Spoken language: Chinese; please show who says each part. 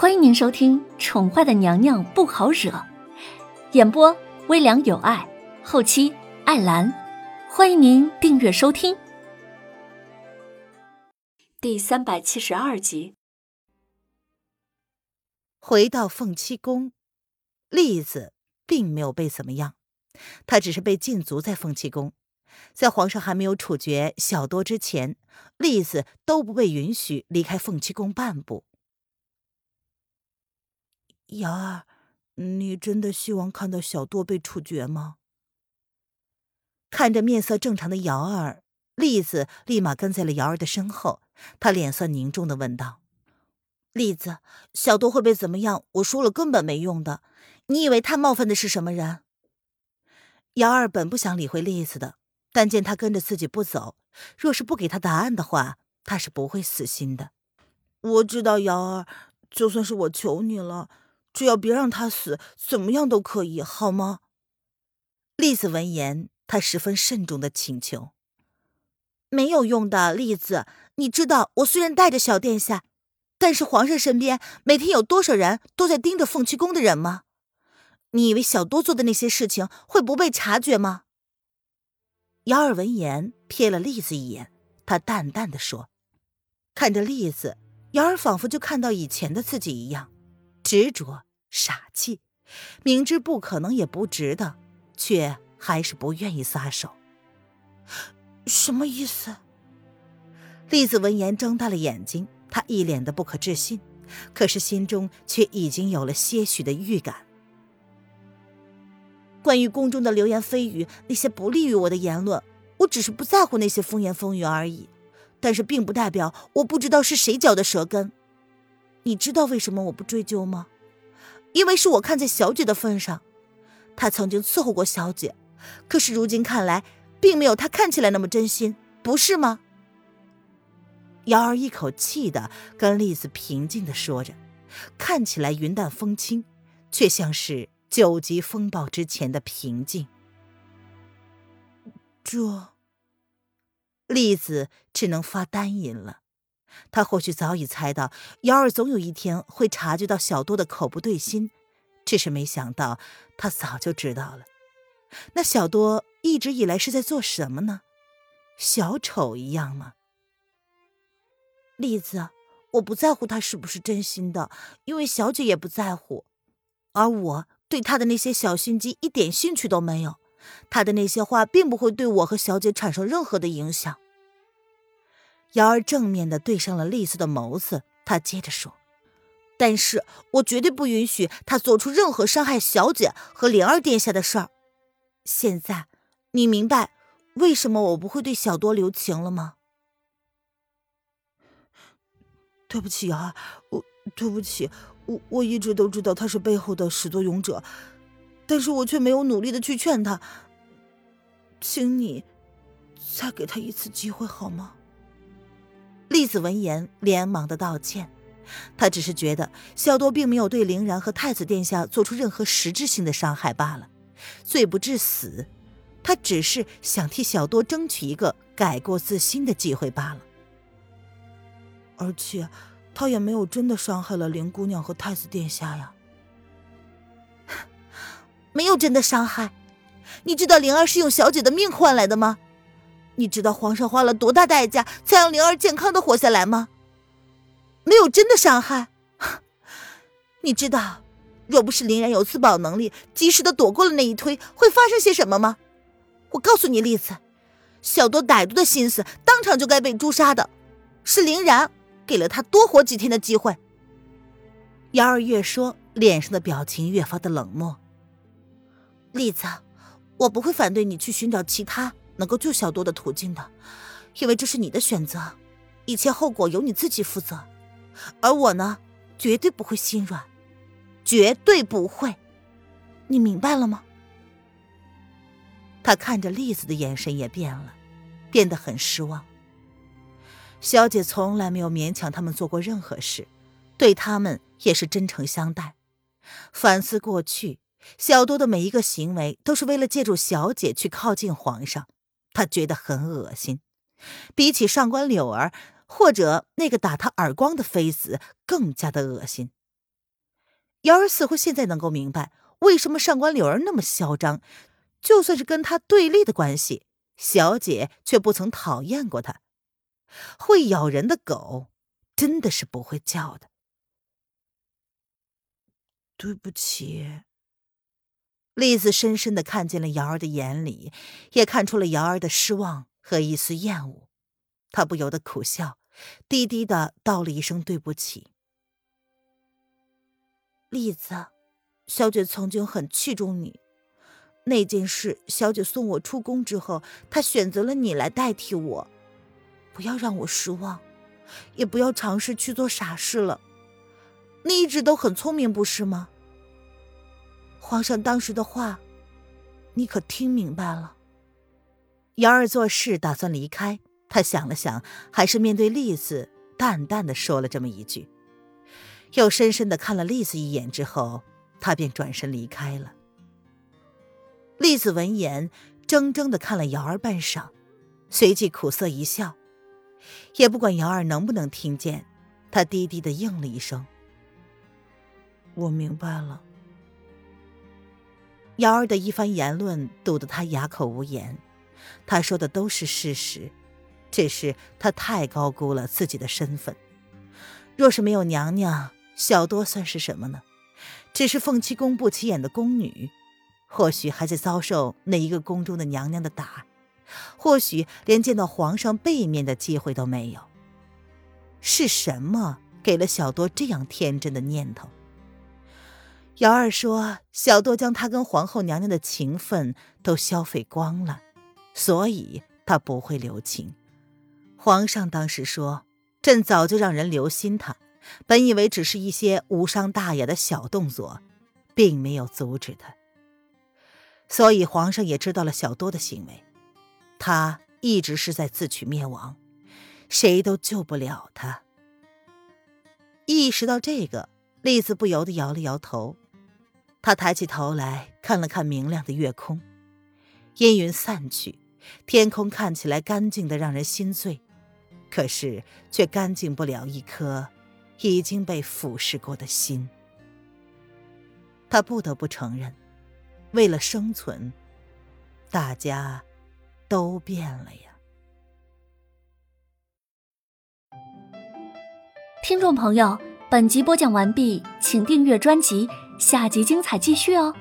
Speaker 1: 欢迎您收听《宠坏的娘娘不好惹》，演播微凉有爱，后期艾兰。欢迎您订阅收听。第三百七十二集。
Speaker 2: 回到凤栖宫，栗子并没有被怎么样，她只是被禁足在凤栖宫。在皇上还没有处决小多之前，栗子都不被允许离开凤栖宫半步。瑶儿，你真的希望看到小多被处决吗？看着面色正常的瑶儿，栗子立马跟在了瑶儿的身后。他脸色凝重的问道：“栗子，小多会被怎么样？我说了根本没用的。你以为他冒犯的是什么人？”瑶儿本不想理会栗子的，但见他跟着自己不走，若是不给他答案的话，他是不会死心的。我知道，瑶儿，就算是我求你了。只要别让他死，怎么样都可以，好吗？栗子闻言，他十分慎重的请求：“没有用的，栗子，你知道我虽然带着小殿下，但是皇上身边每天有多少人都在盯着凤栖宫的人吗？你以为小多做的那些事情会不被察觉吗？”姚儿闻言瞥了栗子一眼，他淡淡的说：“看着栗子，姚儿仿佛就看到以前的自己一样，执着。”傻气，明知不可能也不值得，却还是不愿意撒手。什么意思？栗子闻言睁大了眼睛，她一脸的不可置信，可是心中却已经有了些许的预感。关于宫中的流言蜚语，那些不利于我的言论，我只是不在乎那些风言风语而已，但是并不代表我不知道是谁嚼的舌根。你知道为什么我不追究吗？因为是我看在小姐的份上，他曾经伺候过小姐，可是如今看来，并没有他看起来那么真心，不是吗？瑶儿一口气的跟栗子平静的说着，看起来云淡风轻，却像是九级风暴之前的平静。这，栗子只能发单吟了。他或许早已猜到，瑶儿总有一天会察觉到小多的口不对心，只是没想到他早就知道了。那小多一直以来是在做什么呢？小丑一样吗？栗子，我不在乎他是不是真心的，因为小姐也不在乎，而我对他的那些小心机一点兴趣都没有。他的那些话并不会对我和小姐产生任何的影响。瑶儿正面的对上了丽丝的眸子，他接着说：“但是我绝对不允许他做出任何伤害小姐和灵儿殿下的事儿。现在，你明白为什么我不会对小多留情了吗？”对不起，瑶儿，我对不起，我我一直都知道他是背后的始作俑者，但是我却没有努力的去劝他。请你再给他一次机会，好吗？栗子闻言，连忙的道歉。他只是觉得小多并没有对凌然和太子殿下做出任何实质性的伤害罢了，罪不至死。他只是想替小多争取一个改过自新的机会罢了。而且，他也没有真的伤害了林姑娘和太子殿下呀。没有真的伤害。你知道灵儿是用小姐的命换来的吗？你知道皇上花了多大代价才让灵儿健康的活下来吗？没有真的伤害。你知道，若不是林然有自保能力，及时的躲过了那一推，会发生些什么吗？我告诉你，栗子，小多歹毒的心思，当场就该被诛杀的。是林然给了他多活几天的机会。姚儿越说，脸上的表情越发的冷漠。栗子，我不会反对你去寻找其他。能够救小多的途径的，因为这是你的选择，一切后果由你自己负责。而我呢，绝对不会心软，绝对不会。你明白了吗？他看着栗子的眼神也变了，变得很失望。小姐从来没有勉强他们做过任何事，对他们也是真诚相待。反思过去，小多的每一个行为都是为了借助小姐去靠近皇上。他觉得很恶心，比起上官柳儿或者那个打他耳光的妃子更加的恶心。瑶儿似乎现在能够明白，为什么上官柳儿那么嚣张，就算是跟他对立的关系，小姐却不曾讨厌过他。会咬人的狗，真的是不会叫的。对不起。栗子深深的看见了瑶儿的眼里，也看出了瑶儿的失望和一丝厌恶，他不由得苦笑，低低的道了一声对不起。栗子，小姐曾经很器重你，那件事，小姐送我出宫之后，她选择了你来代替我，不要让我失望，也不要尝试去做傻事了。你一直都很聪明，不是吗？皇上当时的话，你可听明白了？瑶儿做事打算离开，他想了想，还是面对栗子，淡淡的说了这么一句，又深深的看了栗子一眼之后，他便转身离开了。栗子闻言，怔怔的看了瑶儿半晌，随即苦涩一笑，也不管瑶儿能不能听见，他低低的应了一声：“我明白了。”瑶儿的一番言论堵得他哑口无言，他说的都是事实，只是他太高估了自己的身份。若是没有娘娘，小多算是什么呢？只是凤栖宫不起眼的宫女，或许还在遭受哪一个宫中的娘娘的打，或许连见到皇上背面的机会都没有。是什么给了小多这样天真的念头？瑶儿说：“小多将他跟皇后娘娘的情分都消费光了，所以他不会留情。皇上当时说，朕早就让人留心他，本以为只是一些无伤大雅的小动作，并没有阻止他。所以皇上也知道了小多的行为，他一直是在自取灭亡，谁都救不了他。意识到这个，栗子不由得摇了摇头。”他抬起头来看了看明亮的月空，阴云散去，天空看起来干净的让人心醉，可是却干净不了一颗已经被腐蚀过的心。他不得不承认，为了生存，大家都变了呀。
Speaker 1: 听众朋友，本集播讲完毕，请订阅专辑。下集精彩继续哦！